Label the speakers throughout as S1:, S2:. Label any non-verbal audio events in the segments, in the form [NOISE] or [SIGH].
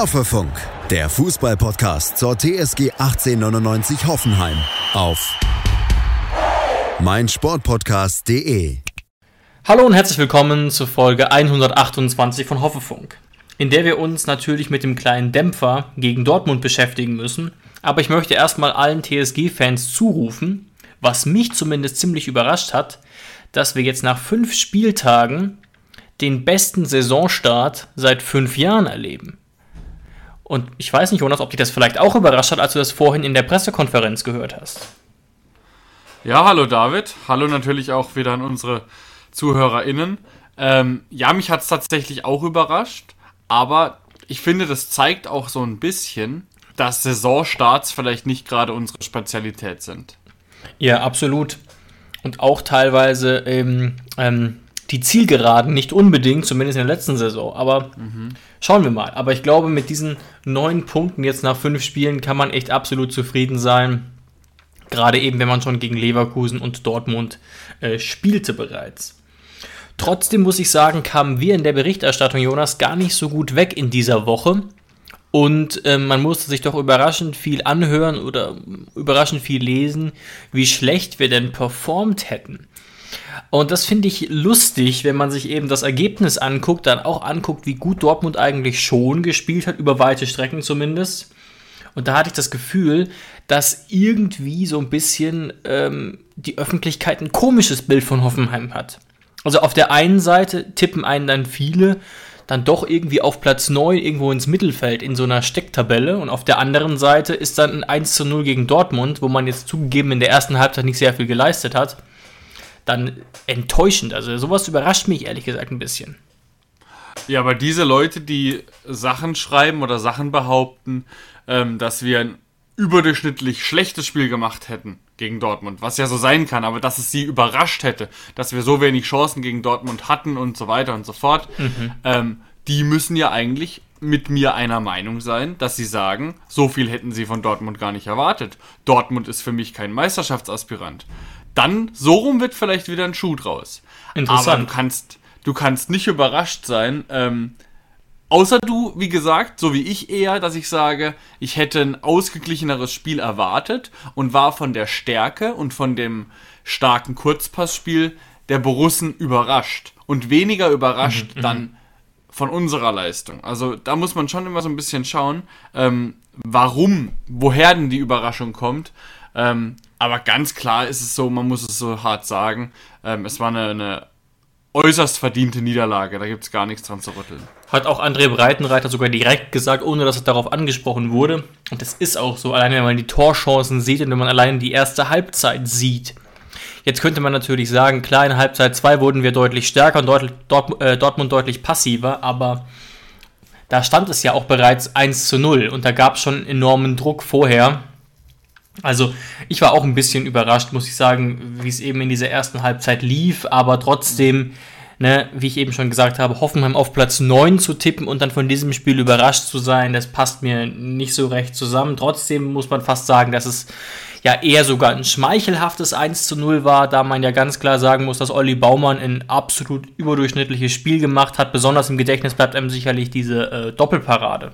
S1: Hoffefunk, der Fußballpodcast zur TSG 1899 Hoffenheim auf meinsportpodcast.de.
S2: Hallo und herzlich willkommen zur Folge 128 von Hoffefunk, in der wir uns natürlich mit dem kleinen Dämpfer gegen Dortmund beschäftigen müssen. Aber ich möchte erstmal allen TSG-Fans zurufen, was mich zumindest ziemlich überrascht hat, dass wir jetzt nach fünf Spieltagen den besten Saisonstart seit fünf Jahren erleben. Und ich weiß nicht, Jonas, ob dich das vielleicht auch überrascht hat, als du das vorhin in der Pressekonferenz gehört hast.
S3: Ja, hallo David. Hallo natürlich auch wieder an unsere ZuhörerInnen. Ähm, ja, mich hat es tatsächlich auch überrascht, aber ich finde, das zeigt auch so ein bisschen, dass Saisonstarts vielleicht nicht gerade unsere Spezialität sind.
S2: Ja, absolut. Und auch teilweise ähm, ähm, die Zielgeraden nicht unbedingt, zumindest in der letzten Saison. Aber mhm. schauen wir mal. Aber ich glaube, mit diesen neun Punkten jetzt nach fünf Spielen kann man echt absolut zufrieden sein. Gerade eben, wenn man schon gegen Leverkusen und Dortmund äh, spielte bereits. Trotzdem muss ich sagen, kamen wir in der Berichterstattung, Jonas, gar nicht so gut weg in dieser Woche. Und äh, man musste sich doch überraschend viel anhören oder überraschend viel lesen, wie schlecht wir denn performt hätten. Und das finde ich lustig, wenn man sich eben das Ergebnis anguckt, dann auch anguckt, wie gut Dortmund eigentlich schon gespielt hat, über weite Strecken zumindest. Und da hatte ich das Gefühl, dass irgendwie so ein bisschen ähm, die Öffentlichkeit ein komisches Bild von Hoffenheim hat. Also auf der einen Seite tippen einen dann viele dann doch irgendwie auf Platz 9 irgendwo ins Mittelfeld in so einer Stecktabelle und auf der anderen Seite ist dann ein 1 zu 0 gegen Dortmund, wo man jetzt zugegeben in der ersten Halbzeit nicht sehr viel geleistet hat dann enttäuschend. Also sowas überrascht mich ehrlich gesagt ein bisschen.
S3: Ja, aber diese Leute, die Sachen schreiben oder Sachen behaupten, ähm, dass wir ein überdurchschnittlich schlechtes Spiel gemacht hätten gegen Dortmund, was ja so sein kann, aber dass es sie überrascht hätte, dass wir so wenig Chancen gegen Dortmund hatten und so weiter und so fort, mhm. ähm, die müssen ja eigentlich mit mir einer Meinung sein, dass sie sagen, so viel hätten sie von Dortmund gar nicht erwartet. Dortmund ist für mich kein Meisterschaftsaspirant dann so rum wird vielleicht wieder ein Schuh draus. Interessant. Aber du kannst, du kannst nicht überrascht sein. Ähm, außer du, wie gesagt, so wie ich eher, dass ich sage, ich hätte ein ausgeglicheneres Spiel erwartet und war von der Stärke und von dem starken Kurzpassspiel der Borussen überrascht. Und weniger überrascht mhm, mhm. dann von unserer Leistung. Also da muss man schon immer so ein bisschen schauen, ähm, warum, woher denn die Überraschung kommt. Ähm, aber ganz klar ist es so, man muss es so hart sagen, ähm, es war eine, eine äußerst verdiente Niederlage. Da gibt es gar nichts dran zu rütteln.
S2: Hat auch André Breitenreiter sogar direkt gesagt, ohne dass es darauf angesprochen wurde. Und das ist auch so, allein wenn man die Torchancen sieht und wenn man allein die erste Halbzeit sieht. Jetzt könnte man natürlich sagen, klar, in Halbzeit 2 wurden wir deutlich stärker und Dort, Dort, äh, Dortmund deutlich passiver, aber da stand es ja auch bereits 1 zu 0 und da gab es schon enormen Druck vorher. Also ich war auch ein bisschen überrascht, muss ich sagen, wie es eben in dieser ersten Halbzeit lief, aber trotzdem, ne, wie ich eben schon gesagt habe, Hoffenheim auf Platz 9 zu tippen und dann von diesem Spiel überrascht zu sein, das passt mir nicht so recht zusammen. Trotzdem muss man fast sagen, dass es ja eher sogar ein schmeichelhaftes 1 zu 0 war, da man ja ganz klar sagen muss, dass Olli Baumann ein absolut überdurchschnittliches Spiel gemacht hat. Besonders im Gedächtnis bleibt einem sicherlich diese äh, Doppelparade.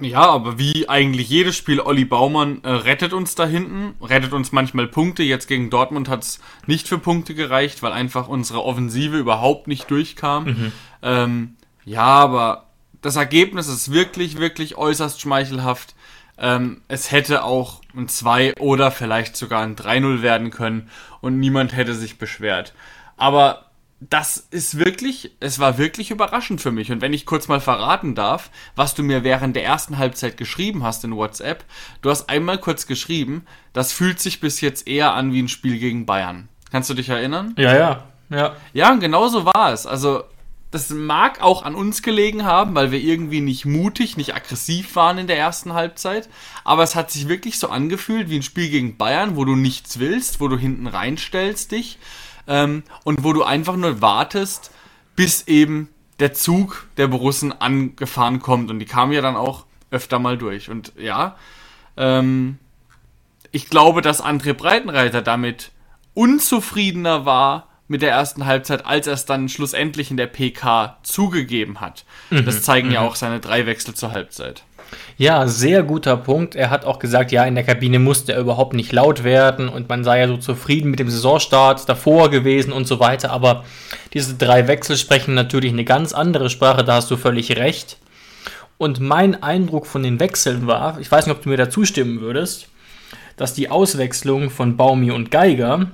S3: Ja, aber wie eigentlich jedes Spiel, Olli Baumann äh, rettet uns da hinten, rettet uns manchmal Punkte. Jetzt gegen Dortmund hat es nicht für Punkte gereicht, weil einfach unsere Offensive überhaupt nicht durchkam. Mhm. Ähm, ja, aber das Ergebnis ist wirklich, wirklich äußerst schmeichelhaft. Ähm, es hätte auch ein 2 oder vielleicht sogar ein 3-0 werden können und niemand hätte sich beschwert. Aber das ist wirklich, es war wirklich überraschend für mich. Und wenn ich kurz mal verraten darf, was du mir während der ersten Halbzeit geschrieben hast in WhatsApp, du hast einmal kurz geschrieben, das fühlt sich bis jetzt eher an wie ein Spiel gegen Bayern. Kannst du dich erinnern?
S2: Ja, ja, ja.
S3: Ja, genau so war es. Also, das mag auch an uns gelegen haben, weil wir irgendwie nicht mutig, nicht aggressiv waren in der ersten Halbzeit. Aber es hat sich wirklich so angefühlt wie ein Spiel gegen Bayern, wo du nichts willst, wo du hinten reinstellst dich ähm, und wo du einfach nur wartest, bis eben der Zug der Borussen angefahren kommt. Und die kamen ja dann auch öfter mal durch. Und ja, ähm, ich glaube, dass André Breitenreiter damit unzufriedener war mit der ersten Halbzeit, als er es dann schlussendlich in der PK zugegeben hat. Das zeigen ja auch seine drei Wechsel zur Halbzeit.
S2: Ja, sehr guter Punkt. Er hat auch gesagt, ja, in der Kabine musste er überhaupt nicht laut werden und man sei ja so zufrieden mit dem Saisonstart davor gewesen und so weiter. Aber diese drei Wechsel sprechen natürlich eine ganz andere Sprache, da hast du völlig recht. Und mein Eindruck von den Wechseln war, ich weiß nicht, ob du mir da zustimmen würdest, dass die Auswechslung von Baumi und Geiger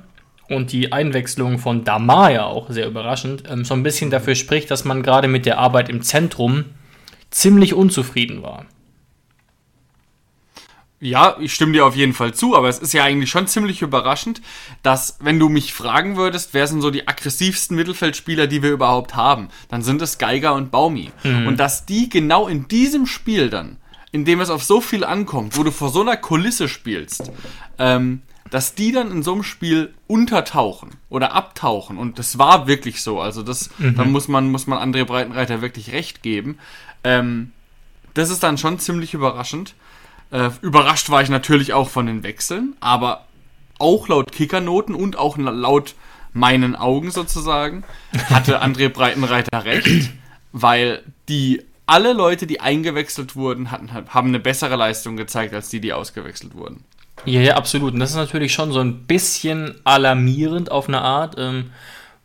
S2: und die Einwechslung von Damaya auch sehr überraschend, ähm, so ein bisschen dafür spricht, dass man gerade mit der Arbeit im Zentrum ziemlich unzufrieden war.
S3: Ja, ich stimme dir auf jeden Fall zu, aber es ist ja eigentlich schon ziemlich überraschend, dass, wenn du mich fragen würdest, wer sind so die aggressivsten Mittelfeldspieler, die wir überhaupt haben, dann sind es Geiger und Baumi. Mhm. Und dass die genau in diesem Spiel dann, in dem es auf so viel ankommt, wo du vor so einer Kulisse spielst, ähm, dass die dann in so einem Spiel untertauchen oder abtauchen. Und das war wirklich so. Also das, mhm. da muss man, muss man André Breitenreiter wirklich recht geben. Ähm, das ist dann schon ziemlich überraschend. Äh, überrascht war ich natürlich auch von den Wechseln, aber auch laut Kickernoten und auch laut meinen Augen sozusagen [LAUGHS] hatte André Breitenreiter recht, weil die alle Leute, die eingewechselt wurden, hatten, haben eine bessere Leistung gezeigt als die, die ausgewechselt wurden.
S2: Ja, ja, absolut. Und das ist natürlich schon so ein bisschen alarmierend auf eine Art. Ähm,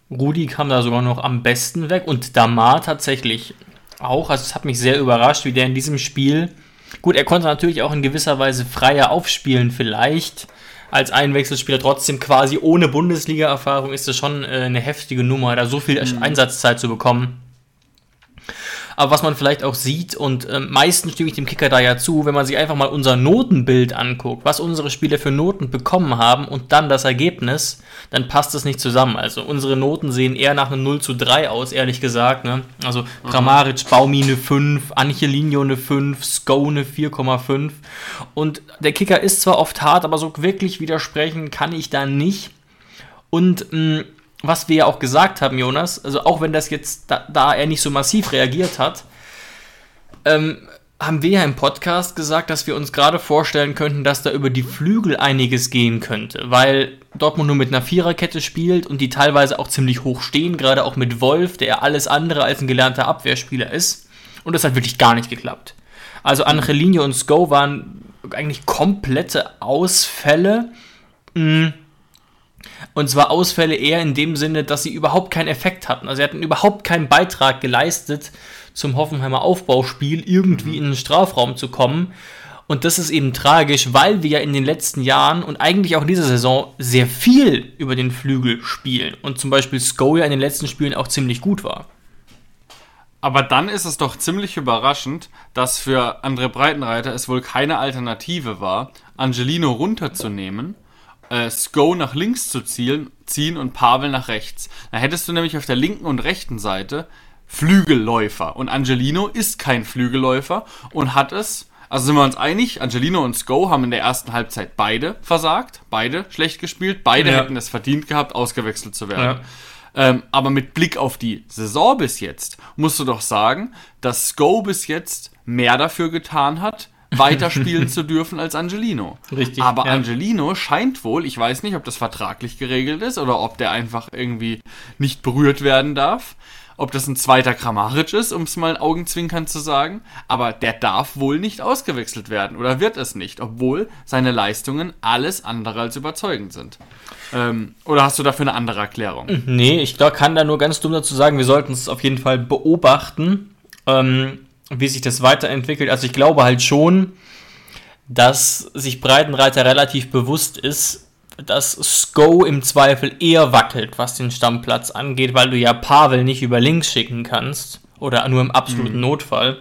S2: Rudi kam da sogar noch am besten weg und Damar tatsächlich auch. Also es hat mich sehr überrascht, wie der in diesem Spiel Gut, er konnte natürlich auch in gewisser Weise freier aufspielen, vielleicht. Als Einwechselspieler trotzdem quasi ohne Bundesliga-Erfahrung ist es schon äh, eine heftige Nummer, da so viel mhm. Einsatzzeit zu bekommen. Aber was man vielleicht auch sieht, und äh, meistens stimme ich dem Kicker da ja zu, wenn man sich einfach mal unser Notenbild anguckt, was unsere Spieler für Noten bekommen haben und dann das Ergebnis, dann passt es nicht zusammen. Also unsere Noten sehen eher nach einem 0 zu 3 aus, ehrlich gesagt. Ne? Also Kramaric, Baumi eine 5, Angelino eine 5, Sko eine 4,5. Und der Kicker ist zwar oft hart, aber so wirklich widersprechen kann ich da nicht. Und mh, was wir ja auch gesagt haben, Jonas, also auch wenn das jetzt, da, da er nicht so massiv reagiert hat, ähm, haben wir ja im Podcast gesagt, dass wir uns gerade vorstellen könnten, dass da über die Flügel einiges gehen könnte, weil Dortmund nur mit einer Viererkette spielt und die teilweise auch ziemlich hoch stehen, gerade auch mit Wolf, der alles andere als ein gelernter Abwehrspieler ist. Und das hat wirklich gar nicht geklappt. Also Angelino und Sko waren eigentlich komplette Ausfälle. Mhm und zwar Ausfälle eher in dem Sinne, dass sie überhaupt keinen Effekt hatten. Also sie hatten überhaupt keinen Beitrag geleistet, zum Hoffenheimer Aufbauspiel irgendwie in den Strafraum zu kommen. Und das ist eben tragisch, weil wir ja in den letzten Jahren und eigentlich auch in dieser Saison sehr viel über den Flügel spielen. Und zum Beispiel Sko ja in den letzten Spielen auch ziemlich gut war.
S3: Aber dann ist es doch ziemlich überraschend, dass für André Breitenreiter es wohl keine Alternative war, Angelino runterzunehmen äh, Sko nach links zu zielen, ziehen und Pavel nach rechts. Da hättest du nämlich auf der linken und rechten Seite Flügelläufer. Und Angelino ist kein Flügelläufer und hat es, also sind wir uns einig, Angelino und Sko haben in der ersten Halbzeit beide versagt, beide schlecht gespielt, beide ja. hätten es verdient gehabt, ausgewechselt zu werden. Ja. Ähm, aber mit Blick auf die Saison bis jetzt musst du doch sagen, dass Sko bis jetzt mehr dafür getan hat, weiterspielen zu dürfen als Angelino.
S2: Richtig.
S3: Aber ja. Angelino scheint wohl, ich weiß nicht, ob das vertraglich geregelt ist oder ob der einfach irgendwie nicht berührt werden darf. Ob das ein zweiter Kramaric ist, um es mal augenzwinkern zu sagen. Aber der darf wohl nicht ausgewechselt werden oder wird es nicht, obwohl seine Leistungen alles andere als überzeugend sind. Ähm, oder hast du dafür eine andere Erklärung?
S2: Nee, ich glaub, kann da nur ganz dumm dazu sagen, wir sollten es auf jeden Fall beobachten. Ähm, wie sich das weiterentwickelt. Also ich glaube halt schon, dass sich Breitenreiter relativ bewusst ist, dass Sko im Zweifel eher wackelt, was den Stammplatz angeht, weil du ja Pavel nicht über links schicken kannst oder nur im absoluten mhm. Notfall.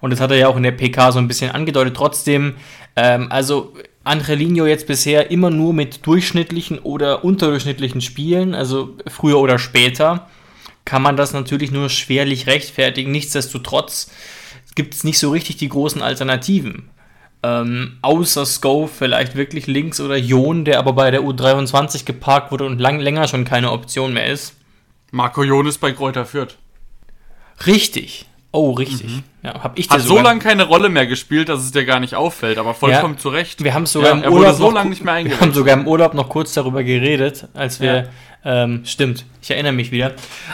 S2: Und das hat er ja auch in der PK so ein bisschen angedeutet. Trotzdem, ähm, also Angelino jetzt bisher immer nur mit durchschnittlichen oder unterdurchschnittlichen Spielen, also früher oder später kann man das natürlich nur schwerlich rechtfertigen. Nichtsdestotrotz gibt es nicht so richtig die großen Alternativen. Ähm, außer Sko vielleicht wirklich links oder Jon, der aber bei der U23 geparkt wurde und lang, länger schon keine Option mehr ist.
S3: Marco Jon ist bei Kräuter Fürth.
S2: Richtig. Oh, richtig. Ja, hab ich
S3: Hat so lange keine Rolle mehr gespielt, dass es dir gar nicht auffällt, aber vollkommen
S2: Ja.
S3: zu Recht.
S2: Wir haben sogar
S3: Ja,
S2: im Urlaub
S3: so lange nicht mehr [LAUGHS]
S2: Wir haben sogar im Urlaub noch kurz darüber geredet, als wir ähm, stimmt, ich erinnere mich wieder.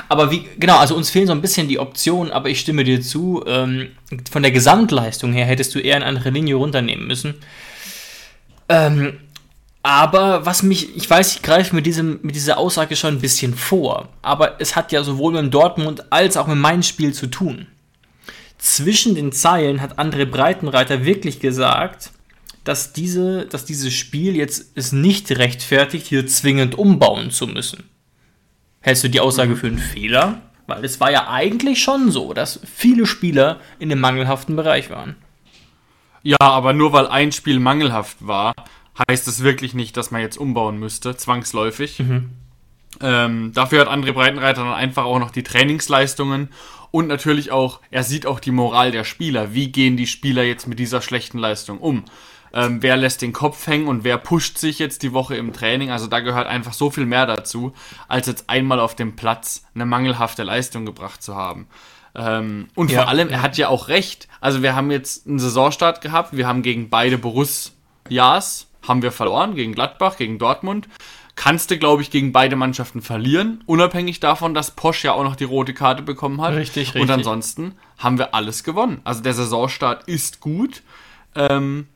S2: Aber wie genau, also uns fehlen so ein bisschen die Optionen, aber ich stimme dir zu. Ähm, von der Gesamtleistung her hättest du eher eine andere Linie runternehmen müssen. Ähm, aber was mich, ich weiß, ich greife mit, diesem, mit dieser Aussage schon ein bisschen vor, aber es hat ja sowohl mit Dortmund als auch mit meinem Spiel zu tun. Zwischen den Zeilen hat André Breitenreiter wirklich gesagt, dass, diese, dass dieses Spiel jetzt es nicht rechtfertigt, hier zwingend umbauen zu müssen. Hältst du die Aussage für einen Fehler? Weil es war ja eigentlich schon so, dass viele Spieler in einem mangelhaften Bereich waren.
S3: Ja, aber nur weil ein Spiel mangelhaft war, heißt es wirklich nicht, dass man jetzt umbauen müsste, zwangsläufig. Ähm, dafür hat André Breitenreiter dann einfach auch noch die Trainingsleistungen und natürlich auch, er sieht auch die Moral der Spieler. Wie gehen die Spieler jetzt mit dieser schlechten Leistung um? Ähm, wer lässt den Kopf hängen und wer pusht sich jetzt die Woche im Training? Also da gehört einfach so viel mehr dazu, als jetzt einmal auf dem Platz eine mangelhafte Leistung gebracht zu haben. Ähm, und
S2: Ja.
S3: vor allem, er hat ja auch recht. Also wir haben jetzt einen Saisonstart gehabt, wir haben gegen beide Borussias, haben wir verloren, gegen Gladbach, gegen Dortmund. Kannst du, glaube ich, gegen beide Mannschaften verlieren, unabhängig davon, dass Posch ja auch noch die rote Karte bekommen hat.
S2: Richtig,
S3: Und
S2: richtig.
S3: ansonsten haben wir alles gewonnen. Also der Saisonstart ist gut. Ähm,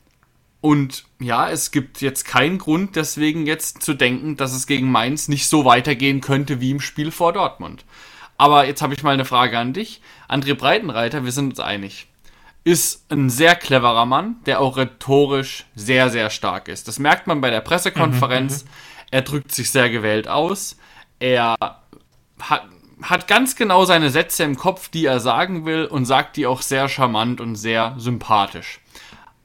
S3: und ja, es gibt jetzt keinen Grund, deswegen jetzt zu denken, dass es gegen Mainz nicht so weitergehen könnte wie im Spiel vor Dortmund. Aber jetzt habe ich mal eine Frage an dich. André Breitenreiter, wir sind uns einig, ist ein sehr cleverer Mann, der auch rhetorisch sehr, sehr stark ist. Das merkt man bei der Pressekonferenz. Er drückt sich sehr gewählt aus. Er hat, hat ganz genau seine Sätze im Kopf, die er sagen will und sagt die auch sehr charmant und sehr sympathisch.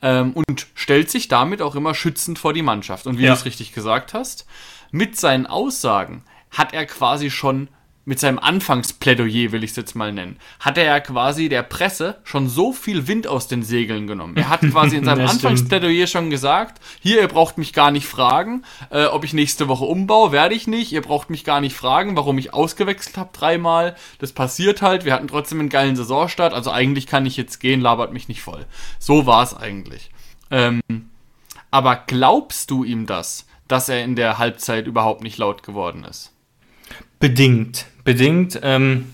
S3: Ähm, und stellt sich damit auch immer schützend vor die Mannschaft. Und wie
S2: Ja.
S3: du es richtig gesagt hast, mit seinen Aussagen hat er quasi schon, mit seinem Anfangsplädoyer will ich es jetzt mal nennen, hat er ja quasi der Presse schon so viel Wind aus den Segeln genommen. Er hat quasi in seinem. [LAUGHS] Anfangsplädoyer schon gesagt, hier, ihr braucht mich gar nicht fragen, äh, ob ich nächste Woche umbaue, werde ich nicht. Ihr braucht mich gar nicht fragen, warum ich ausgewechselt habe dreimal. Das passiert halt. Wir hatten trotzdem einen geilen Saisonstart. Also eigentlich kann ich jetzt gehen, labert mich nicht voll. So war es eigentlich. Ähm, aber glaubst du ihm das, dass er in der Halbzeit überhaupt nicht laut geworden ist?
S2: Bedingt. Bedingt. Ähm,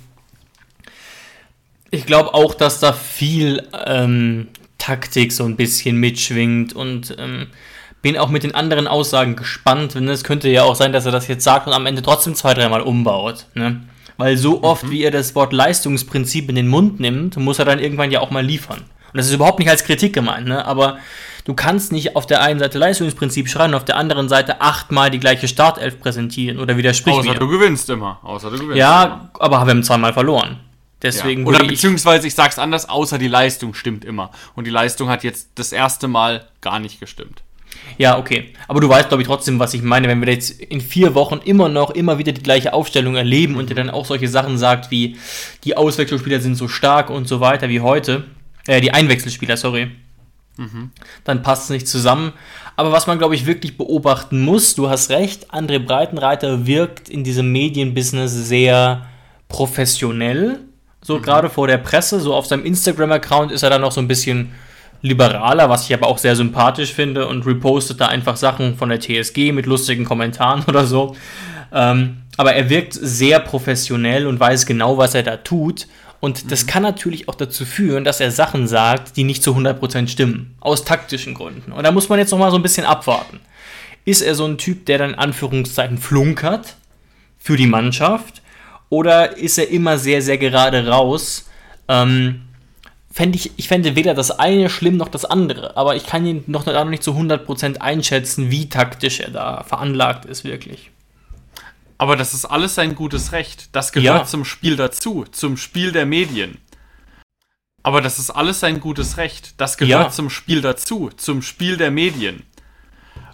S2: ich glaube auch, dass da viel ähm, Taktik so ein bisschen mitschwingt und ähm, bin auch mit den anderen Aussagen gespannt. Denn es könnte ja auch sein, dass er das jetzt sagt und am Ende trotzdem zwei, dreimal umbaut. Ne? Weil so oft, wie er das Wort Leistungsprinzip in den Mund nimmt, muss er dann irgendwann ja auch mal liefern. Und das ist überhaupt nicht als Kritik gemeint, ne? aber du kannst nicht auf der einen Seite Leistungsprinzip schreiben und auf der anderen Seite achtmal die gleiche Startelf präsentieren oder widersprich
S3: Außer
S2: mir.
S3: du gewinnst immer. Außer du gewinnst. immer.
S2: Ja, aber wir haben zweimal verloren.
S3: Ja.
S2: Deswegen
S3: Oder
S2: würde ich,
S3: beziehungsweise ich sag's anders, außer die Leistung stimmt immer. Und die Leistung hat jetzt das erste Mal gar nicht gestimmt.
S2: ja, okay. Aber du weißt, glaube ich, trotzdem, was ich meine. Wenn wir jetzt in vier Wochen immer noch, immer wieder die gleiche Aufstellung erleben und er dann auch solche Sachen sagt wie, die Auswechselspieler sind so stark und so weiter wie heute, äh, die Einwechselspieler, sorry, dann passt es nicht zusammen. Aber was man, glaube ich, wirklich beobachten muss, du hast recht, André Breitenreiter wirkt in diesem Medienbusiness sehr professionell. So gerade vor der Presse, so auf seinem Instagram-Account ist er dann noch so ein bisschen liberaler, was ich aber auch sehr sympathisch finde und repostet da einfach Sachen von der TSG mit lustigen Kommentaren [LAUGHS] oder so. Ähm, aber er wirkt sehr professionell und weiß genau, was er da tut. Und das kann natürlich auch dazu führen, dass er Sachen sagt, die nicht zu 100% stimmen. Aus taktischen Gründen. Und da muss man jetzt noch mal so ein bisschen abwarten. Ist er so ein Typ, der dann in Anführungszeichen flunkert für die Mannschaft? Oder ist er immer sehr, sehr gerade raus? Ähm, fänd ich, ich fände weder das eine schlimm noch das andere. Aber ich kann ihn noch, noch nicht zu 100% einschätzen, wie taktisch er da veranlagt ist, wirklich.
S3: Aber das ist alles sein gutes Recht. Das gehört
S2: Ja.
S3: zum Spiel dazu, zum Spiel der Medien. Aber das ist alles sein gutes Recht. Das gehört
S2: Ja.
S3: zum Spiel dazu, zum Spiel der Medien.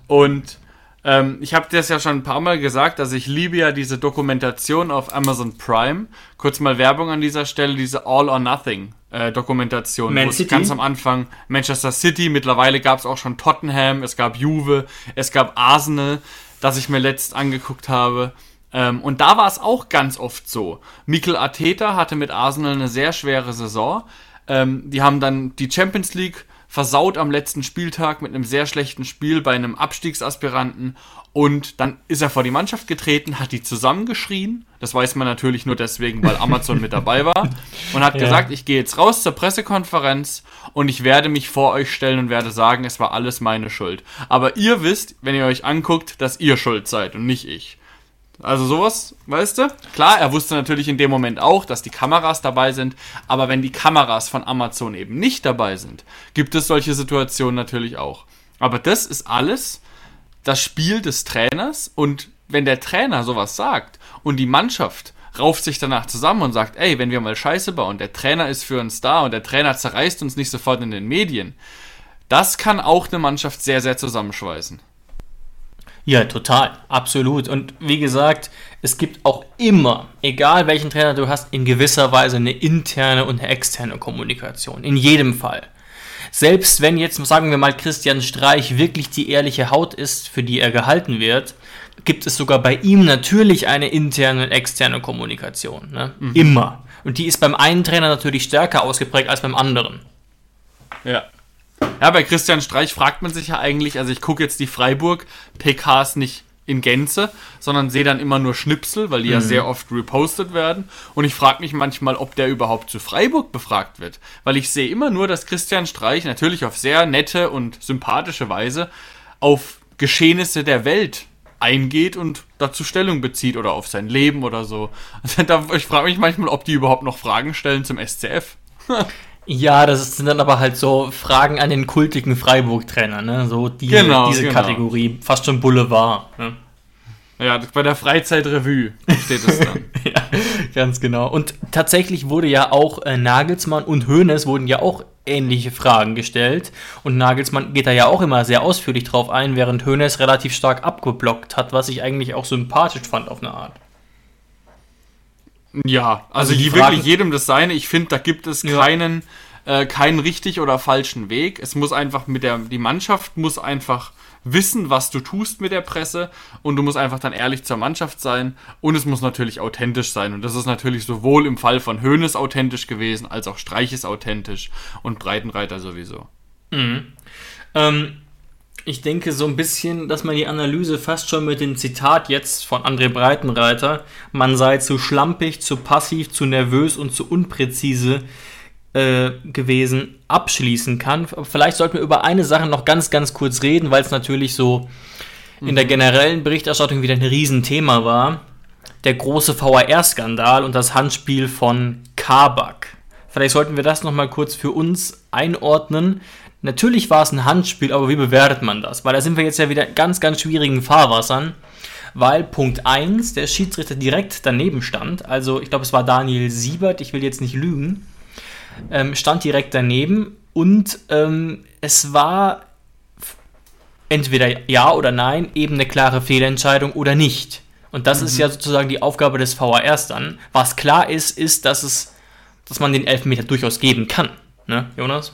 S3: Und ähm, ich habe das ja schon ein paar Mal gesagt, also ich liebe ja diese Dokumentation auf Amazon Prime. Kurz mal Werbung an dieser Stelle, diese All or Nothing äh, Dokumentation.
S2: Man City?
S3: Ganz am Anfang Manchester City, mittlerweile gab es auch schon Tottenham, es gab Juve, es gab Arsenal, das ich mir letzt angeguckt habe. Ähm, und da war es auch ganz oft so. Mikel Arteta hatte mit Arsenal eine sehr schwere Saison. Ähm, die haben dann die Champions League versaut am letzten Spieltag mit einem sehr schlechten Spiel bei einem Abstiegsaspiranten und dann ist er vor die Mannschaft getreten, hat die zusammengeschrien. Das weiß man natürlich nur deswegen, weil Amazon mit dabei war. Und hat [LAUGHS] ja. gesagt, ich gehe jetzt raus zur Pressekonferenz und ich werde mich vor euch stellen und werde sagen, es war alles meine Schuld. Aber ihr wisst, wenn ihr euch anguckt, dass ihr schuld seid und nicht ich. Also sowas, weißt du? Klar, er wusste natürlich in dem Moment auch, dass die Kameras dabei sind, aber wenn die Kameras von Amazon eben nicht dabei sind, gibt es solche Situationen natürlich auch. Aber das ist alles das Spiel des Trainers und wenn der Trainer sowas sagt und die Mannschaft rauft sich danach zusammen und sagt, ey, wenn wir mal Scheiße bauen, der Trainer ist für uns da und der Trainer zerreißt uns nicht sofort in den Medien, das kann auch eine Mannschaft sehr, sehr zusammenschweißen.
S2: Ja, total, absolut. Und wie gesagt, es gibt auch immer, egal welchen Trainer du hast, in gewisser Weise eine interne und eine externe Kommunikation. In jedem Fall. Selbst wenn jetzt, sagen wir mal, Christian Streich wirklich die ehrliche Haut ist, für die er gehalten wird, gibt es sogar bei ihm natürlich eine interne und externe Kommunikation. Ne? Mhm. Immer. Und die ist beim einen Trainer natürlich stärker ausgeprägt als beim anderen.
S3: Ja. Ja, bei Christian Streich fragt man sich ja eigentlich, also ich gucke jetzt die Freiburg-PKs nicht in Gänze, sondern sehe dann immer nur Schnipsel, weil die mhm. ja sehr oft repostet werden. Und ich frage mich manchmal, ob der überhaupt zu Freiburg befragt wird. Weil ich sehe immer nur, dass Christian Streich natürlich auf sehr nette und sympathische Weise auf Geschehnisse der Welt eingeht und dazu Stellung bezieht oder auf sein Leben oder so. [LAUGHS] Also, ich frage mich manchmal, ob die überhaupt noch Fragen stellen zum SCF. [LAUGHS]
S2: Ja, das sind dann aber halt so Fragen an den kultigen Freiburg-Trainer, ne? So die,
S3: genau,
S2: diese
S3: genau.
S2: Kategorie, fast schon Boulevard. Ne?
S3: Ja, bei der Freizeitrevue steht es dann. [LAUGHS]
S2: ja, ganz genau. Und tatsächlich wurde ja auch äh, Nagelsmann und Hoeneß wurden ja auch ähnliche Fragen gestellt. Und Nagelsmann geht da ja auch immer sehr ausführlich drauf ein, während Hoeneß relativ stark abgeblockt hat, was ich eigentlich auch sympathisch fand auf eine Art.
S3: Ja, also, also die wirklich jedem das seine. Ich finde, da gibt es ja. keinen, äh, keinen richtig oder falschen Weg. Es muss einfach mit der, die Mannschaft muss einfach wissen, was du tust mit der Presse und du musst einfach dann ehrlich zur Mannschaft sein und es muss natürlich authentisch sein und das ist natürlich sowohl im Fall von Höhnes authentisch gewesen, als auch Streiches authentisch und Breitenreiter sowieso.
S2: Mhm. Ähm, ich denke so ein bisschen, dass man die Analyse fast schon mit dem Zitat jetzt von André Breitenreiter, man sei zu schlampig, zu passiv, zu nervös und zu unpräzise äh, gewesen, abschließen kann. Vielleicht sollten wir über eine Sache noch ganz, ganz kurz reden, weil es natürlich so in der mhm. generellen Berichterstattung wieder ein Riesenthema war. Der große VAR-Skandal und das Handspiel von Kabak. Vielleicht sollten wir das nochmal kurz für uns einordnen. Natürlich war es ein Handspiel, aber wie bewertet man das? Weil da sind wir jetzt ja wieder in ganz, ganz schwierigen Fahrwassern. Weil Punkt 1, der Schiedsrichter direkt daneben stand. Also ich glaube, es war Daniel Siebert, ich will jetzt nicht lügen. Ähm, stand direkt daneben und ähm, es war entweder ja oder nein, eben eine klare Fehlentscheidung oder nicht. Und das mhm. ist ja sozusagen die Aufgabe des VARs dann. Was klar ist, ist, dass es, dass man den Elfmeter durchaus geben kann. Ne, Jonas?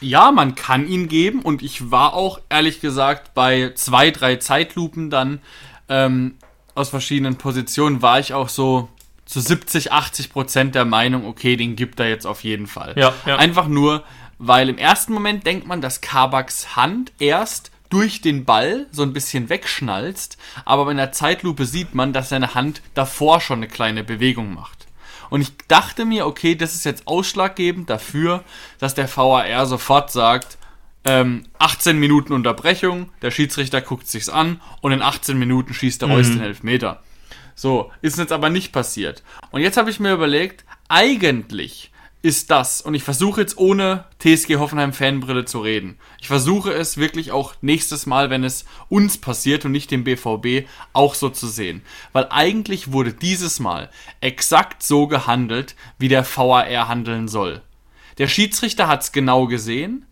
S3: Ja, man kann ihn geben und ich war auch ehrlich gesagt bei zwei, drei Zeitlupen dann ähm, aus verschiedenen Positionen war ich auch so zu 70, 80 Prozent der Meinung, okay, den gibt er jetzt auf jeden Fall.
S2: Ja, ja.
S3: Einfach nur, weil im ersten Moment denkt man, dass Kabaks Hand erst durch den Ball so ein bisschen wegschnalzt, aber in der Zeitlupe sieht man, dass seine Hand davor schon eine kleine Bewegung macht. Und ich dachte mir, okay, das ist jetzt ausschlaggebend dafür, dass der VAR sofort sagt, ähm, 18 Minuten Unterbrechung, der Schiedsrichter guckt sich's an und in 18 Minuten schießt der Reus mhm. den Elfmeter. So, ist jetzt aber nicht passiert. Und jetzt habe ich mir überlegt, eigentlich ist das, und ich versuche jetzt ohne TSG Hoffenheim Fanbrille zu reden. Ich versuche es wirklich auch nächstes Mal, wenn es uns passiert und nicht dem BVB, auch so zu sehen. Weil eigentlich wurde dieses Mal exakt so gehandelt, wie der VAR handeln soll. Der Schiedsrichter hat es genau gesehen,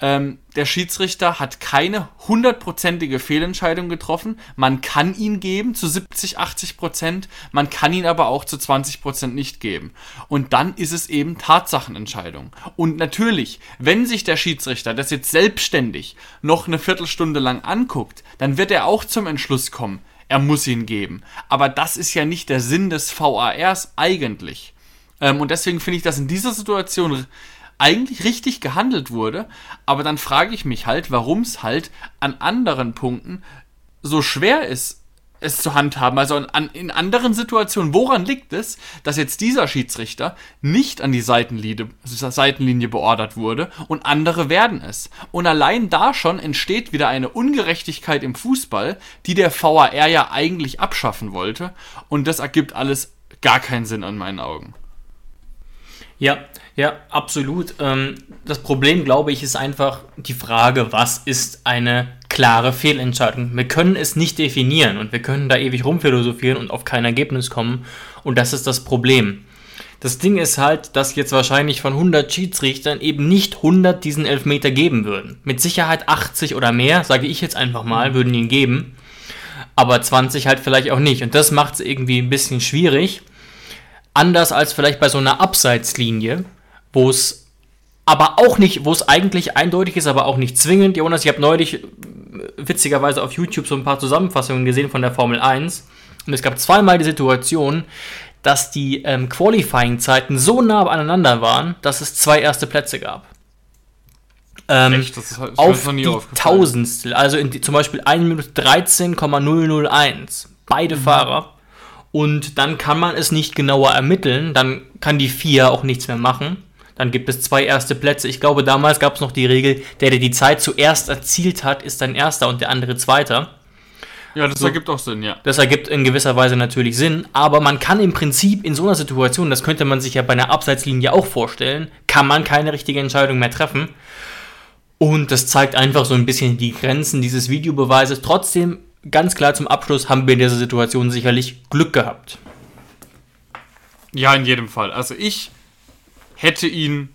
S3: ähm, der Schiedsrichter hat keine hundertprozentige Fehlentscheidung getroffen. Man kann ihn geben zu 70, 80 Prozent, man kann ihn aber auch zu 20 Prozent nicht geben. Und dann ist es eben Tatsachenentscheidung. Und natürlich, wenn sich der Schiedsrichter das jetzt selbstständig noch eine Viertelstunde lang anguckt, dann wird er auch zum Entschluss kommen, er muss ihn geben. Aber das ist ja nicht der Sinn des VARs eigentlich. Ähm, und deswegen finde ich, dass in dieser Situation eigentlich richtig gehandelt wurde. Aber dann frage ich mich halt, warum es halt an anderen Punkten so schwer ist, es zu handhaben. Also an, in anderen Situationen, woran liegt es, dass jetzt dieser Schiedsrichter nicht an die Seitenlinie, Seitenlinie beordert wurde und andere werden es? Und allein da schon entsteht wieder eine Ungerechtigkeit im Fußball, die der VAR ja eigentlich abschaffen wollte. Und das ergibt alles gar keinen Sinn an meinen Augen.
S2: Ja, ja, absolut. Ähm, das Problem, glaube ich, ist einfach die Frage, was ist eine klare Fehlentscheidung? Wir können es nicht definieren und wir können da ewig rumphilosophieren und auf kein Ergebnis kommen. Und das ist das Problem. Das Ding ist halt, dass jetzt wahrscheinlich von 100 Schiedsrichtern eben nicht 100 diesen Elfmeter geben würden. Mit Sicherheit 80 oder mehr, sage ich jetzt einfach mal, würden ihn geben. Aber 20 halt vielleicht auch nicht. Und das macht es irgendwie ein bisschen schwierig. Anders als vielleicht bei so einer Abseitslinie, wo es aber auch nicht, wo es eigentlich eindeutig ist, aber auch nicht zwingend. Jonas, ich habe neulich äh, witzigerweise auf YouTube so ein paar Zusammenfassungen gesehen von der Formel 1 und es gab zweimal die Situation, dass die ähm, Qualifying-Zeiten so nah aneinander waren, dass es zwei erste Plätze gab. Ähm, Echt? Das ist, das auf die Tausendstel, also in die, zum Beispiel 1 Minute 13,001. Beide mhm. Fahrer und dann kann man es nicht genauer ermitteln, dann kann die vier auch nichts mehr machen. Dann gibt es zwei erste Plätze. Ich glaube, damals gab es noch die Regel, der, der die Zeit zuerst erzielt hat, ist dann erster und der andere zweiter.
S3: Ja, das so, ergibt auch Sinn, ja.
S2: Das ergibt in gewisser Weise natürlich Sinn, aber man kann im Prinzip in so einer Situation, das könnte man sich ja bei einer Abseitslinie auch vorstellen, kann man keine richtige Entscheidung mehr treffen. Und das zeigt einfach so ein bisschen die Grenzen dieses Videobeweises. Trotzdem ganz klar zum Abschluss haben wir in dieser Situation sicherlich Glück gehabt.
S3: Ja, in jedem Fall. Also ich hätte ihn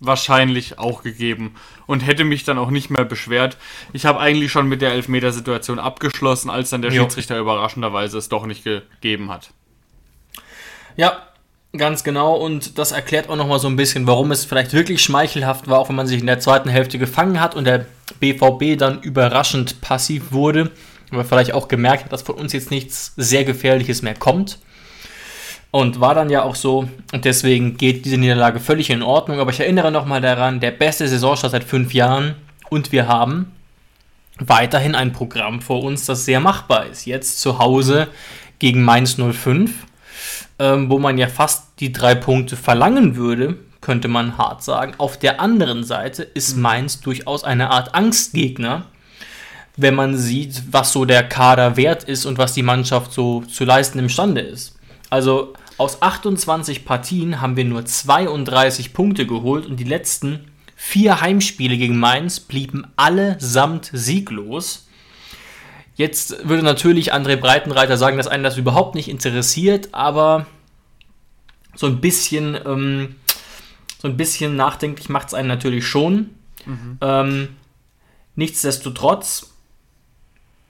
S3: wahrscheinlich auch gegeben und hätte mich dann auch nicht mehr beschwert. Ich habe eigentlich schon mit der Elfmetersituation abgeschlossen, als dann der jo. Schiedsrichter überraschenderweise es doch nicht gegeben hat.
S2: Ja, ganz genau und das erklärt auch nochmal so ein bisschen, warum es vielleicht wirklich schmeichelhaft war, auch wenn man sich in der zweiten Hälfte gefangen hat und der BVB dann überraschend passiv wurde aber vielleicht auch gemerkt hat, dass von uns jetzt nichts sehr Gefährliches mehr kommt. Und war dann ja auch so. Und deswegen geht diese Niederlage völlig in Ordnung. Aber ich erinnere nochmal daran, der beste Saisonstart seit fünf Jahren. Und wir haben weiterhin ein Programm vor uns, das sehr machbar ist. Jetzt zu Hause gegen Mainz 05, ähm, wo man ja fast die drei Punkte verlangen würde, könnte man hart sagen. Auf der anderen Seite ist Mainz durchaus eine Art Angstgegner wenn man sieht, was so der Kader wert ist und was die Mannschaft so zu leisten imstande ist. Also aus 28 Partien haben wir nur 32 Punkte geholt und die letzten vier Heimspiele gegen Mainz blieben allesamt sieglos. Jetzt würde natürlich André Breitenreiter sagen, dass einen das überhaupt nicht interessiert, aber so ein bisschen, ähm, so ein bisschen nachdenklich macht es einen natürlich schon. Mhm. Ähm, nichtsdestotrotz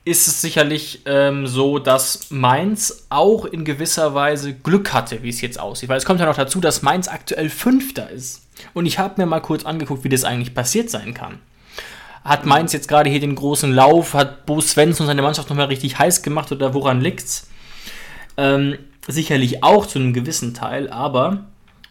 S2: ist es sicherlich ähm, so, dass Mainz auch in gewisser Weise Glück hatte, wie es jetzt aussieht. Weil es kommt ja noch dazu, dass Mainz aktuell Fünfter ist. Und ich habe mir mal kurz angeguckt, wie das eigentlich passiert sein kann. Hat Mainz jetzt gerade hier den großen Lauf? Hat Bo Svensson seine Mannschaft nochmal richtig heiß gemacht oder woran liegt's? Ähm, sicherlich auch zu einem gewissen Teil, aber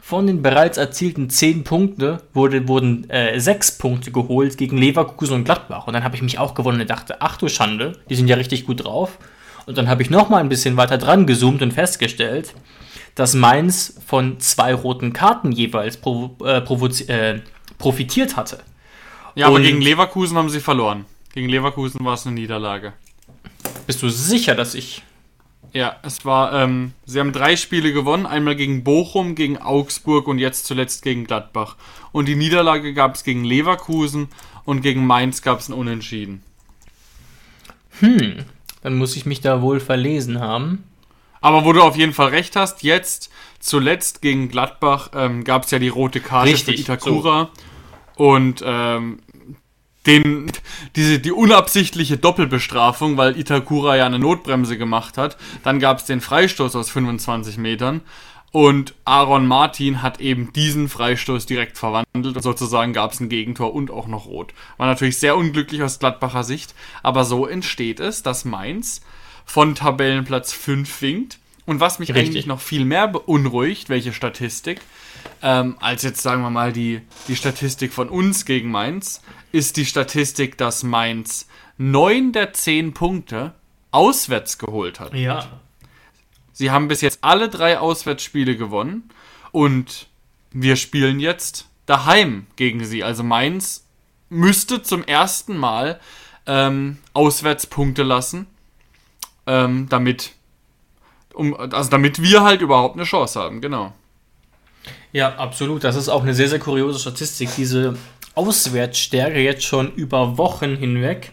S2: von den bereits erzielten 10 Punkten wurde, wurden äh, 6 Punkte geholt gegen Leverkusen und Gladbach. Und dann habe ich mich auch gewonnen und dachte, ach du Schande, die sind ja richtig gut drauf. Und dann habe ich nochmal ein bisschen weiter dran gezoomt und festgestellt, dass Mainz von zwei roten Karten jeweils provo äh, äh, profitiert hatte.
S3: Ja, aber gegen Leverkusen haben sie verloren. Gegen Leverkusen war es eine Niederlage.
S2: Bist du sicher, dass ich
S3: ja, es war, ähm, sie haben drei Spiele gewonnen, einmal gegen Bochum, gegen Augsburg und jetzt zuletzt gegen Gladbach. Und die Niederlage gab es gegen Leverkusen und gegen Mainz gab es ein Unentschieden.
S2: Hm, dann muss ich mich da wohl verlesen haben.
S3: Aber wo du auf jeden Fall recht hast, jetzt zuletzt gegen Gladbach ähm, gab es ja die rote Karte Richtig, für Itakura. So. Und ähm, den, diese, die unabsichtliche Doppelbestrafung, weil Itakura ja eine Notbremse gemacht hat. Dann gab es den Freistoß aus 25 Metern. Und Aaron Martin hat eben diesen Freistoß direkt verwandelt und sozusagen gab es ein Gegentor und auch noch rot. War natürlich sehr unglücklich aus Gladbacher Sicht, aber so entsteht es, dass Mainz von Tabellenplatz 5 winkt. Und was mich
S2: Richtig.
S3: eigentlich noch viel mehr beunruhigt, welche Statistik, ähm, als jetzt sagen wir mal die, die Statistik von uns gegen Mainz, ist die Statistik, dass Mainz 9 der 10 Punkte auswärts geholt hat.
S2: Ja.
S3: Sie haben bis jetzt alle drei Auswärtsspiele gewonnen und wir spielen jetzt daheim gegen sie. Also Mainz müsste zum ersten Mal ähm, Auswärtspunkte lassen, ähm, damit, um, also damit wir halt überhaupt eine Chance haben, genau.
S2: Ja, absolut. Das ist auch eine sehr, sehr kuriose Statistik. Diese Auswärtsstärke jetzt schon über Wochen hinweg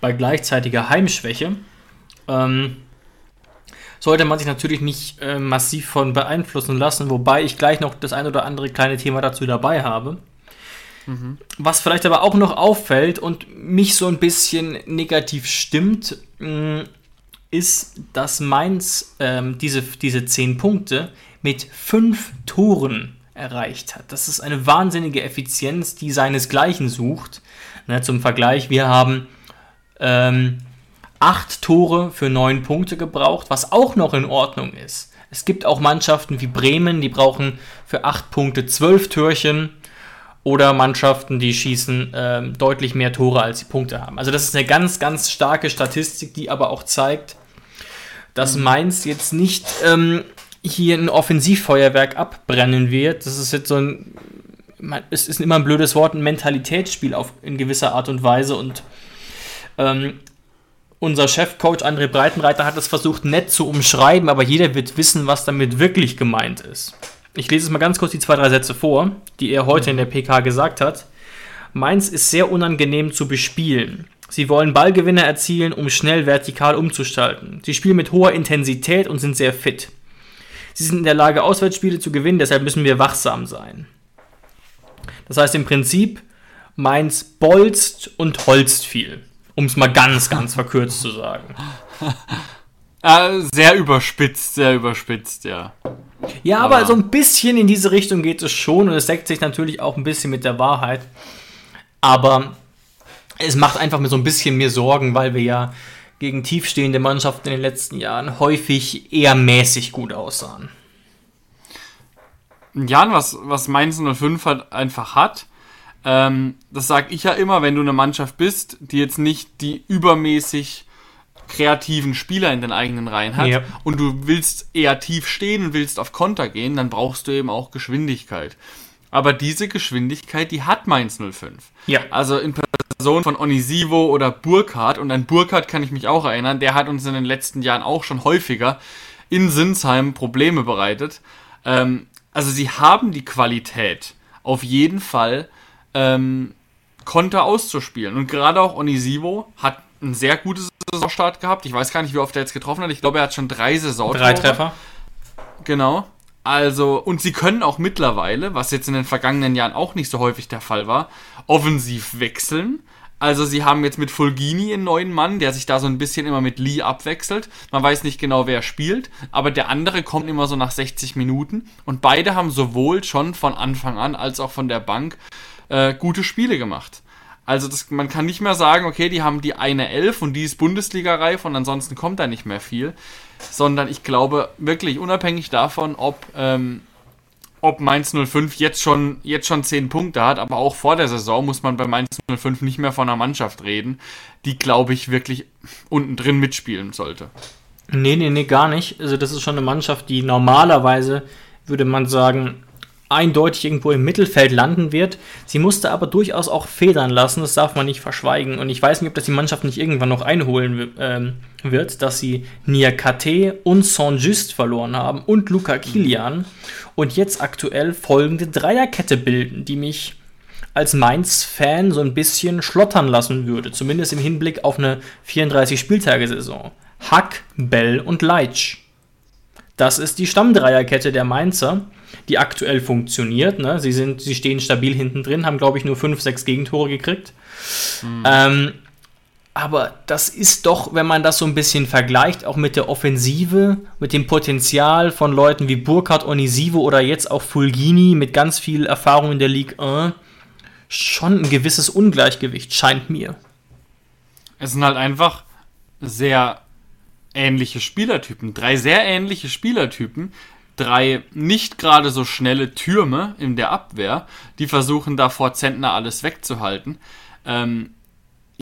S2: bei gleichzeitiger Heimschwäche. Ähm, sollte man sich natürlich nicht äh, massiv von beeinflussen lassen, wobei ich gleich noch das ein oder andere kleine Thema dazu dabei habe. Was vielleicht aber auch noch auffällt und mich so ein bisschen negativ stimmt, mh, ist, dass Mainz ähm, diese, diese 10 Punkte mit 5 Toren erreicht hat. Das ist eine wahnsinnige Effizienz, die seinesgleichen sucht. Ne, zum Vergleich, wir haben ähm, 8 Tore für 9 Punkte gebraucht, was auch noch in Ordnung ist. Es gibt auch Mannschaften wie Bremen, die brauchen für 8 Punkte 12 Türchen oder Mannschaften, die schießen ähm, deutlich mehr Tore, als sie Punkte haben. Also das ist eine ganz, ganz starke Statistik, die aber auch zeigt, dass Mainz jetzt nicht ähm, hier ein Offensivfeuerwerk abbrennen wird. Das ist jetzt so ein, es ist immer ein blödes Wort, ein Mentalitätsspiel auf, in gewisser Art und Weise und ähm, unser Chefcoach André Breitenreiter hat es versucht nett zu umschreiben, aber jeder wird wissen, was damit wirklich gemeint ist. Ich lese es mal ganz kurz die zwei, drei Sätze vor, die er heute in der PK gesagt hat. Mainz ist sehr unangenehm zu bespielen. Sie wollen Ballgewinne erzielen, um schnell vertikal umzustalten. Sie spielen mit hoher Intensität und sind sehr fit. Sie sind in der Lage, Auswärtsspiele zu gewinnen, deshalb müssen wir wachsam sein. Das heißt im Prinzip, Mainz bolzt und holzt viel. Um es mal ganz, ganz verkürzt zu sagen.
S3: Äh, [LAUGHS] sehr überspitzt, sehr überspitzt, ja.
S2: Ja, aber,
S3: Aber-
S2: so ein bisschen in diese Richtung geht es schon und es deckt sich natürlich auch ein bisschen mit der Wahrheit. Aber es macht einfach mir so ein bisschen mehr Sorgen, weil wir ja gegen tiefstehende Mannschaften in den letzten Jahren häufig eher mäßig gut aussahen.
S3: Jan, was, was Mainz 05 halt einfach hat, ähm, das sag ich ja immer, wenn du eine Mannschaft bist, die jetzt nicht die übermäßig kreativen Spieler in den eigenen Reihen hat
S2: Ja.
S3: und du willst eher tief stehen und willst auf Konter gehen, dann brauchst du eben auch Geschwindigkeit. Aber diese Geschwindigkeit, die hat Mainz 05.
S2: Ja.
S3: Also in Person von Onisivo oder Burkhardt, und an Burkhardt kann ich mich auch erinnern, der hat uns in den letzten Jahren auch schon häufiger in Sinsheim Probleme bereitet. Ähm, also sie haben die Qualität, auf jeden Fall ähm, Konter auszuspielen. Und gerade auch Onisivo hat einen sehr guten Saisonstart gehabt. Ich weiß gar nicht, wie oft er jetzt getroffen hat. Ich glaube, er hat schon drei Saison.
S2: Drei Treffer.
S3: Genau. Also, und sie können auch mittlerweile, was jetzt in den vergangenen Jahren auch nicht so häufig der Fall war, offensiv wechseln. Also sie haben jetzt mit Fulgini einen neuen Mann, der sich da so ein bisschen immer mit Lee abwechselt. Man weiß nicht genau, wer spielt, aber der andere kommt immer so nach 60 Minuten. Und beide haben sowohl schon von Anfang an als auch von der Bank äh, gute Spiele gemacht. Also das, man kann nicht mehr sagen, okay, die haben die eine Elf und die ist Bundesliga-reif und ansonsten kommt da nicht mehr viel. Sondern ich glaube wirklich, unabhängig davon, ob, ähm, ob Mainz 05 jetzt schon, jetzt schon 10 Punkte hat, aber auch vor der Saison muss man bei Mainz 05 nicht mehr von einer Mannschaft reden, die, glaube ich, wirklich unten drin mitspielen sollte.
S2: Nee, nee, nee, gar nicht. Also das ist schon eine Mannschaft, die normalerweise, würde man sagen, eindeutig irgendwo im Mittelfeld landen wird. Sie musste aber durchaus auch federn lassen, das darf man nicht verschweigen. Und ich weiß nicht, ob das die Mannschaft nicht irgendwann noch einholen ähm, wird, dass sie Niakate und Saint-Just verloren haben und Luca Kilian und jetzt aktuell folgende Dreierkette bilden, die mich als Mainz-Fan so ein bisschen schlottern lassen würde, zumindest im Hinblick auf eine 34-Spieltage-Saison. Hack, Bell und Leitsch. Das ist die Stammdreierkette der Mainzer, die aktuell funktioniert. Ne? Sie, sind, sie stehen stabil hinten drin, haben, glaube ich, nur 5, 6 Gegentore gekriegt. Ähm, aber das ist doch, wenn man das so ein bisschen vergleicht, auch mit der Offensive, mit dem Potenzial von Leuten wie Burkhardt, Onisivo oder jetzt auch Fulgini mit ganz viel Erfahrung in der Ligue 1, schon ein gewisses Ungleichgewicht, scheint mir.
S3: Es sind halt einfach sehr ähnliche Spielertypen, drei sehr ähnliche Spielertypen, drei nicht gerade so schnelle Türme in der Abwehr, die versuchen da vor Zentner alles wegzuhalten. Ähm,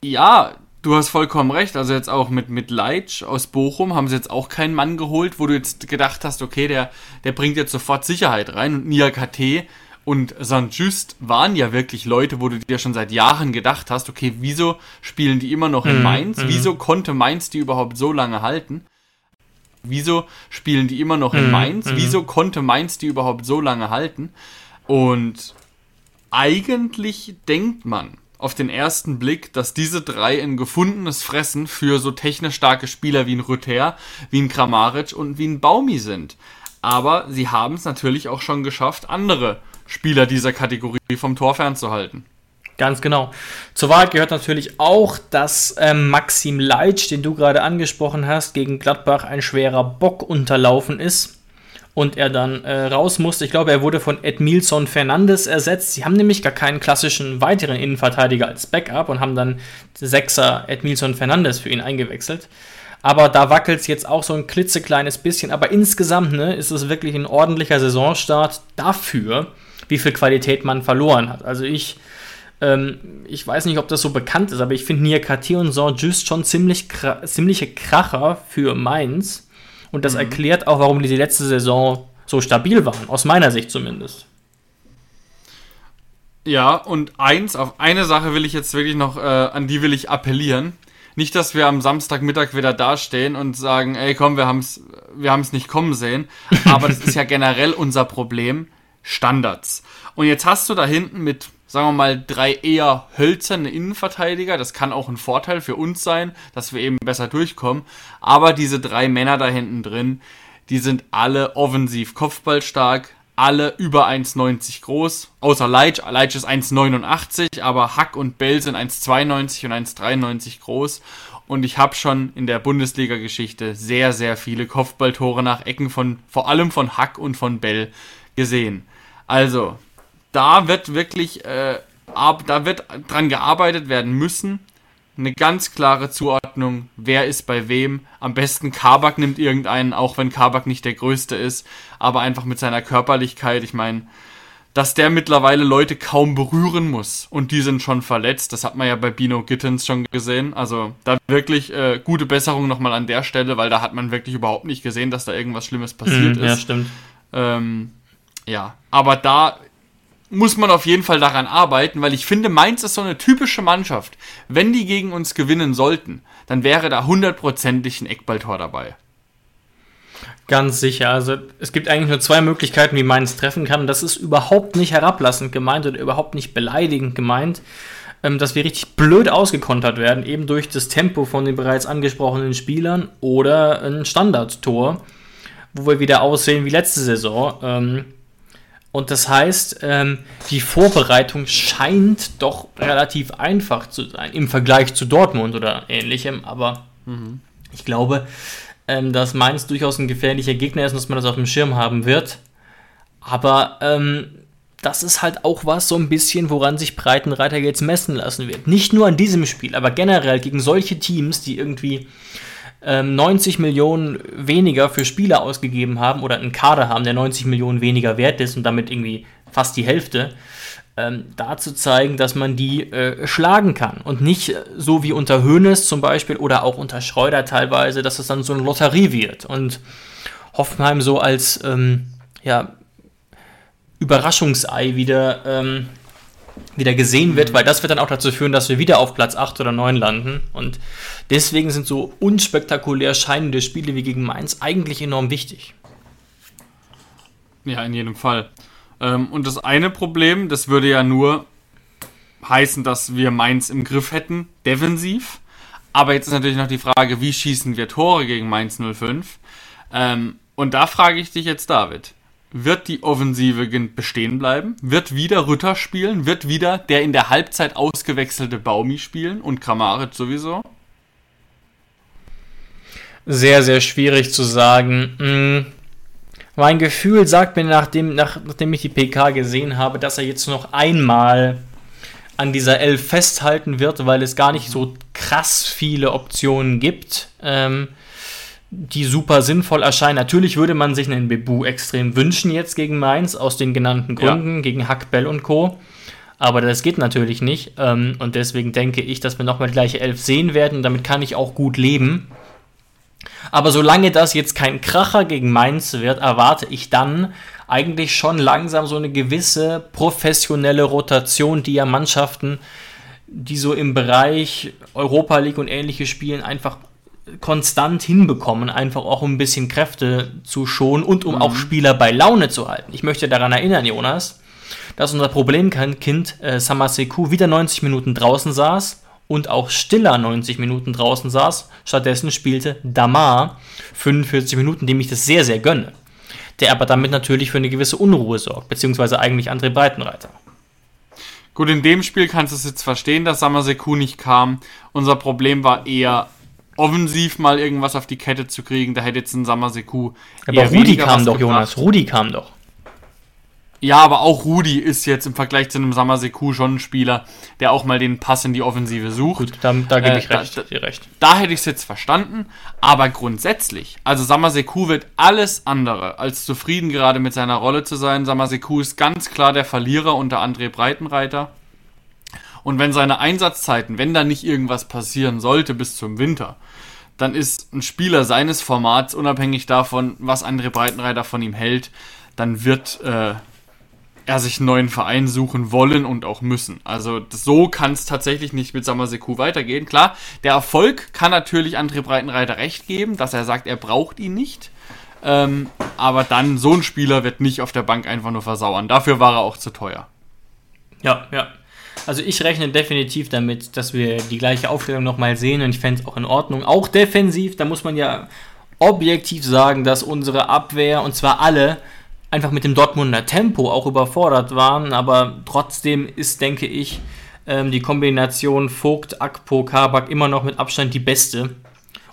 S3: ja, du hast vollkommen recht. Also jetzt auch mit, mit Leitsch aus Bochum haben sie jetzt auch keinen Mann geholt, wo du jetzt gedacht hast, okay, der, der bringt jetzt sofort Sicherheit rein. Und Nia KT und St. Just waren ja wirklich Leute, wo du dir schon seit Jahren gedacht hast, okay, wieso spielen die immer noch in mhm, Mainz? Mhm. Wieso konnte Mainz die überhaupt so lange halten? Wieso spielen die immer noch in mhm, Mainz? Mhm. Wieso konnte Mainz die überhaupt so lange halten? Und eigentlich denkt man auf den ersten Blick, dass diese drei ein gefundenes Fressen für so technisch starke Spieler wie ein Rüther, wie ein Kramaric und wie ein Baumi sind. Aber sie haben es natürlich auch schon geschafft, andere Spieler dieser Kategorie vom Tor fernzuhalten.
S2: Ganz genau. Zur Wahrheit gehört natürlich auch, dass ähm, Maxim Leitsch, den du gerade angesprochen hast, gegen Gladbach ein schwerer Bock unterlaufen ist und er dann äh, raus musste. Ich glaube, er wurde von Edmilson Fernandes ersetzt. Sie haben nämlich gar keinen klassischen weiteren Innenverteidiger als Backup und haben dann Sechser Edmilson Fernandes für ihn eingewechselt. Aber da wackelt es jetzt auch so ein klitzekleines bisschen. Aber insgesamt ne, ist es wirklich ein ordentlicher Saisonstart dafür, wie viel Qualität man verloren hat. Also ich ähm, ich weiß nicht, ob das so bekannt ist, aber ich finde Niakate und Saint-Just schon ziemlich ziemliche Kracher für Mainz. Und das mhm. erklärt auch, warum die, die letzte Saison so stabil waren, aus meiner Sicht zumindest.
S3: Ja, und eins, auf eine Sache will ich jetzt wirklich noch, äh, an die will ich appellieren. Nicht, dass wir am Samstagmittag wieder dastehen und sagen, ey komm, wir haben es wir haben's nicht kommen sehen. Aber das ist ja [LAUGHS] generell unser Problem. Standards. Und jetzt hast du da hinten mit sagen wir mal, drei eher hölzerne Innenverteidiger. Das kann auch ein Vorteil für uns sein, dass wir eben besser durchkommen. Aber diese drei Männer da hinten drin, die sind alle offensiv kopfballstark, alle über 1,90 groß, außer Leitch. Leitch ist 1,89, aber Hack und Bell sind 1,92 und 1,93 groß. Und ich habe schon in der Bundesliga-Geschichte sehr, sehr viele Kopfballtore nach Ecken von, vor allem von Hack und von Bell gesehen. Also, da wird wirklich, äh, ab, da wird dran gearbeitet werden müssen. Eine ganz klare Zuordnung, wer ist bei wem. Am besten Kabak nimmt irgendeinen, auch wenn Kabak nicht der Größte ist, aber einfach mit seiner Körperlichkeit. Ich meine, dass der mittlerweile Leute kaum berühren muss und die sind schon verletzt. Das hat man ja bei Bino Gittens schon gesehen. Also da wirklich äh, gute Besserung nochmal an der Stelle, weil da hat man wirklich überhaupt nicht gesehen, dass da irgendwas Schlimmes passiert
S2: mm,
S3: ist.
S2: Ja, stimmt.
S3: Ähm, ja, aber da muss man auf jeden Fall daran arbeiten, weil ich finde, Mainz ist so eine typische Mannschaft. Wenn die gegen uns gewinnen sollten, dann wäre da hundertprozentig ein Eckballtor dabei.
S2: Ganz sicher. Also es gibt eigentlich nur zwei Möglichkeiten, wie Mainz treffen kann. Das ist überhaupt nicht herablassend gemeint oder überhaupt nicht beleidigend gemeint, ähm, dass wir richtig blöd ausgekontert werden, eben durch das Tempo von den bereits angesprochenen Spielern oder ein Standardtor, wo wir wieder aussehen wie letzte Saison. Und das heißt, ähm, die Vorbereitung scheint doch relativ einfach zu sein im Vergleich zu Dortmund oder ähnlichem. Aber mhm. ich glaube, ähm, dass Mainz durchaus ein gefährlicher Gegner ist und dass man das auf dem Schirm haben wird. Aber ähm, das ist halt auch was so ein bisschen, woran sich Breitenreiter jetzt messen lassen wird. Nicht nur an diesem Spiel, aber generell gegen solche Teams, die irgendwie 90 ähm, Millionen weniger für Spieler ausgegeben haben oder einen Kader haben, der 90 Millionen weniger wert ist und damit irgendwie fast die Hälfte, ähm, da zu zeigen, dass man die äh, schlagen kann. Und nicht äh, so wie unter Hoeneß zum Beispiel oder auch unter Schreuder teilweise, dass es dann so eine Lotterie wird. Und Hoffenheim so als ähm, ja, Überraschungsei wieder ähm, wieder gesehen wird, mhm. weil das wird dann auch dazu führen, dass wir wieder auf Platz 8 oder 9 landen. Und deswegen sind so unspektakulär scheinende Spiele wie gegen Mainz eigentlich enorm wichtig.
S3: Ja, in jedem Fall. Ähm, und das eine Problem, das würde ja nur heißen, dass wir Mainz im Griff hätten, defensiv. Aber jetzt ist natürlich noch die Frage, wie schießen wir Tore gegen Mainz 05? Ähm, und da frage ich dich jetzt, David. Wird die Offensive bestehen bleiben? Wird wieder Rütter spielen? Wird wieder der in der Halbzeit ausgewechselte Baumi spielen und Kramaric sowieso?
S2: Sehr, sehr schwierig zu sagen. Hm. Mein Gefühl sagt mir, nachdem, nach, nachdem ich die PK gesehen habe, dass er jetzt noch einmal an dieser Elf festhalten wird, weil es gar nicht so krass viele Optionen gibt. Ähm, die super sinnvoll erscheinen. Natürlich würde man sich einen Bebu extrem wünschen jetzt gegen Mainz, aus den genannten Gründen, ja. gegen Hackbell und Co. Aber das geht natürlich nicht. Ähm, und deswegen denke ich, dass wir nochmal die gleiche Elf sehen werden. Damit kann ich auch gut leben. Aber solange das jetzt kein Kracher gegen Mainz wird, erwarte ich dann eigentlich schon langsam so eine gewisse professionelle Rotation, die ja Mannschaften, die so im Bereich Europa League und ähnliche spielen, einfach konstant hinbekommen, einfach auch um ein bisschen Kräfte zu schonen und um mhm. auch Spieler bei Laune zu halten. Ich möchte daran erinnern, Jonas, dass unser Problemkind äh, Samaseku wieder 90 Minuten draußen saß und auch Stiller 90 Minuten draußen saß. Stattdessen spielte Damar 45 Minuten, dem ich das sehr, sehr gönne. Der aber damit natürlich für eine gewisse Unruhe sorgt, beziehungsweise eigentlich André Breitenreiter.
S3: Gut, in dem Spiel kannst du es jetzt verstehen, dass Samaseku nicht kam. Unser Problem war eher offensiv mal irgendwas auf die Kette zu kriegen. Da hätte jetzt ein Samaseku.
S2: Aber Rudi kam doch, gebracht. Jonas. Rudi kam doch.
S3: Ja, aber auch Rudi ist jetzt im Vergleich zu einem Samaseku schon ein Spieler, der auch mal den Pass in die Offensive sucht. Gut,
S2: da, da gebe ich äh, recht, da,
S3: da, recht. Da hätte ich es jetzt verstanden, aber grundsätzlich, also Samaseku wird alles andere als zufrieden gerade mit seiner Rolle zu sein. Samaseku ist ganz klar der Verlierer unter André Breitenreiter. Und wenn seine Einsatzzeiten, wenn da nicht irgendwas passieren sollte bis zum Winter, dann ist ein Spieler seines Formats, unabhängig davon, was André Breitenreiter von ihm hält, dann wird äh, er sich einen neuen Verein suchen wollen und auch müssen. Also so kann es tatsächlich nicht mit Samaseku weitergehen. Klar, der Erfolg kann natürlich André Breitenreiter recht geben, dass er sagt, er braucht ihn nicht. Ähm, aber dann, so ein Spieler wird nicht auf der Bank einfach nur versauern. Dafür war er auch zu teuer.
S2: Ja, ja. Also ich rechne definitiv damit, dass wir die gleiche Aufstellung nochmal sehen und ich fände es auch in Ordnung. Auch defensiv, da muss man ja objektiv sagen, dass unsere Abwehr, und zwar alle, einfach mit dem Dortmunder Tempo auch überfordert waren, aber trotzdem ist, denke ich, ähm, die Kombination Vogt, Akpo, Kabak immer noch mit Abstand die beste.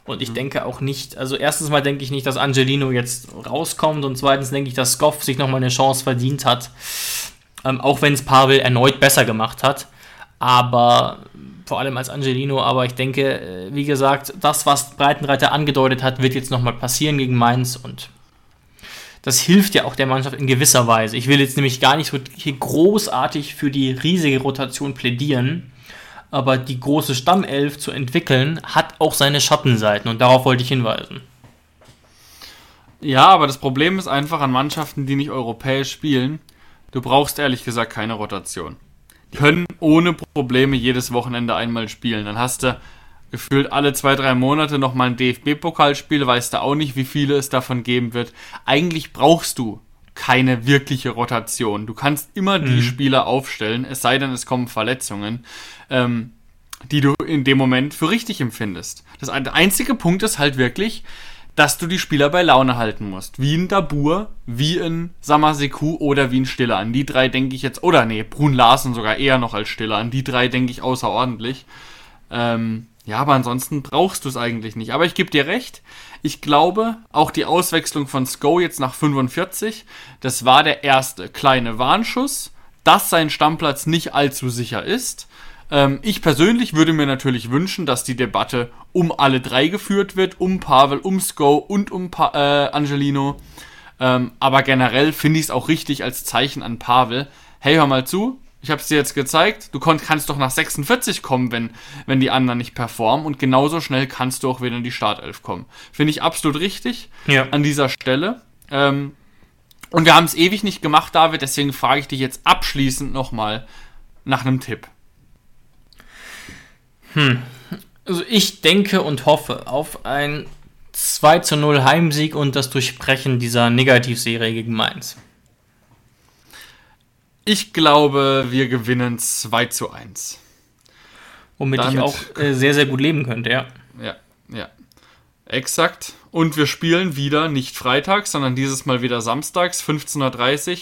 S2: Und ich mhm. denke auch nicht, also erstens mal denke ich nicht, dass Angelino jetzt rauskommt und zweitens denke ich, dass Skoff sich nochmal eine Chance verdient hat. Ähm, auch wenn es Pavel erneut besser gemacht hat. Aber vor allem als Angelino, aber ich denke, äh, wie gesagt, das, was Breitenreiter angedeutet hat, wird jetzt nochmal passieren gegen Mainz und das hilft ja auch der Mannschaft in gewisser Weise. Ich will jetzt nämlich gar nicht so großartig für die riesige Rotation plädieren, aber die große Stammelf zu entwickeln, hat auch seine Schattenseiten und darauf wollte ich hinweisen.
S3: Ja, aber das Problem ist einfach an Mannschaften, die nicht europäisch spielen, du brauchst ehrlich gesagt keine Rotation. Die können ohne Probleme jedes Wochenende einmal spielen. Dann hast du gefühlt alle zwei, drei Monate nochmal ein DFB-Pokalspiel, weißt du auch nicht, wie viele es davon geben wird. Eigentlich brauchst du keine wirkliche Rotation. Du kannst immer die mhm. Spieler aufstellen, es sei denn, es kommen Verletzungen, ähm, die du in dem Moment für richtig empfindest. Das einzige Punkt ist halt wirklich, dass du die Spieler bei Laune halten musst. Wie ein Dabur, wie ein Samaseku oder wie ein Stiller. An die drei denke ich jetzt, oder nee, Brun Larsen sogar eher noch als Stiller. An die drei denke ich außerordentlich. Ähm, ja, aber ansonsten brauchst du es eigentlich nicht. Aber ich gebe dir recht. Ich glaube, auch die Auswechslung von Sko jetzt nach 45, das war der erste kleine Warnschuss, dass sein Stammplatz nicht allzu sicher ist. Ähm, ich persönlich würde mir natürlich wünschen, dass die Debatte um alle drei geführt wird, um Pavel, um Sko und um pa äh, Angelino. Ähm, aber generell finde ich es auch richtig als Zeichen an Pavel. Hey, hör mal zu, ich habe es dir jetzt gezeigt, du kannst doch nach 46 kommen, wenn, wenn die anderen nicht performen und genauso schnell kannst du auch wieder in die Startelf kommen. Finde ich absolut richtig ja. an dieser Stelle. Ähm, und wir haben es ewig nicht gemacht, David, deswegen frage ich dich jetzt abschließend nochmal nach einem Tipp.
S2: Hm. Also ich denke und hoffe auf ein 2 zu 0 Heimsieg und das Durchbrechen dieser Negativserie gegen Mainz.
S3: Ich glaube, wir gewinnen 2 zu 1.
S2: Womit Damit, ich auch äh, sehr, sehr gut leben könnte, ja.
S3: Ja, ja. Exakt. Und wir spielen wieder nicht freitags, sondern dieses Mal wieder samstags, 15.30 Uhr,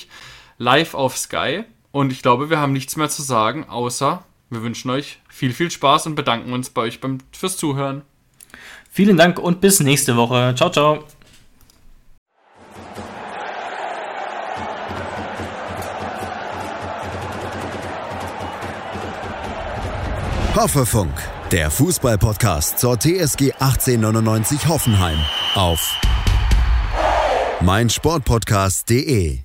S3: live auf Sky. Und ich glaube, wir haben nichts mehr zu sagen, außer wir wünschen euch viel, viel Spaß und bedanken uns bei euch beim, fürs Zuhören.
S2: Vielen Dank und bis nächste Woche. Ciao, ciao.
S1: Hoffefunk, der Fußballpodcast zur TSG 1899 Hoffenheim auf meinsportpodcast.de.